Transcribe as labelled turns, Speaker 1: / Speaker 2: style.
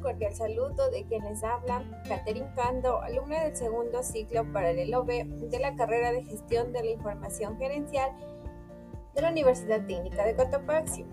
Speaker 1: cordial saludo de quien les habla, Catherine Cando, alumna del segundo ciclo paralelo B de la carrera de Gestión de la Información Gerencial de la Universidad Técnica de Cotopaxi.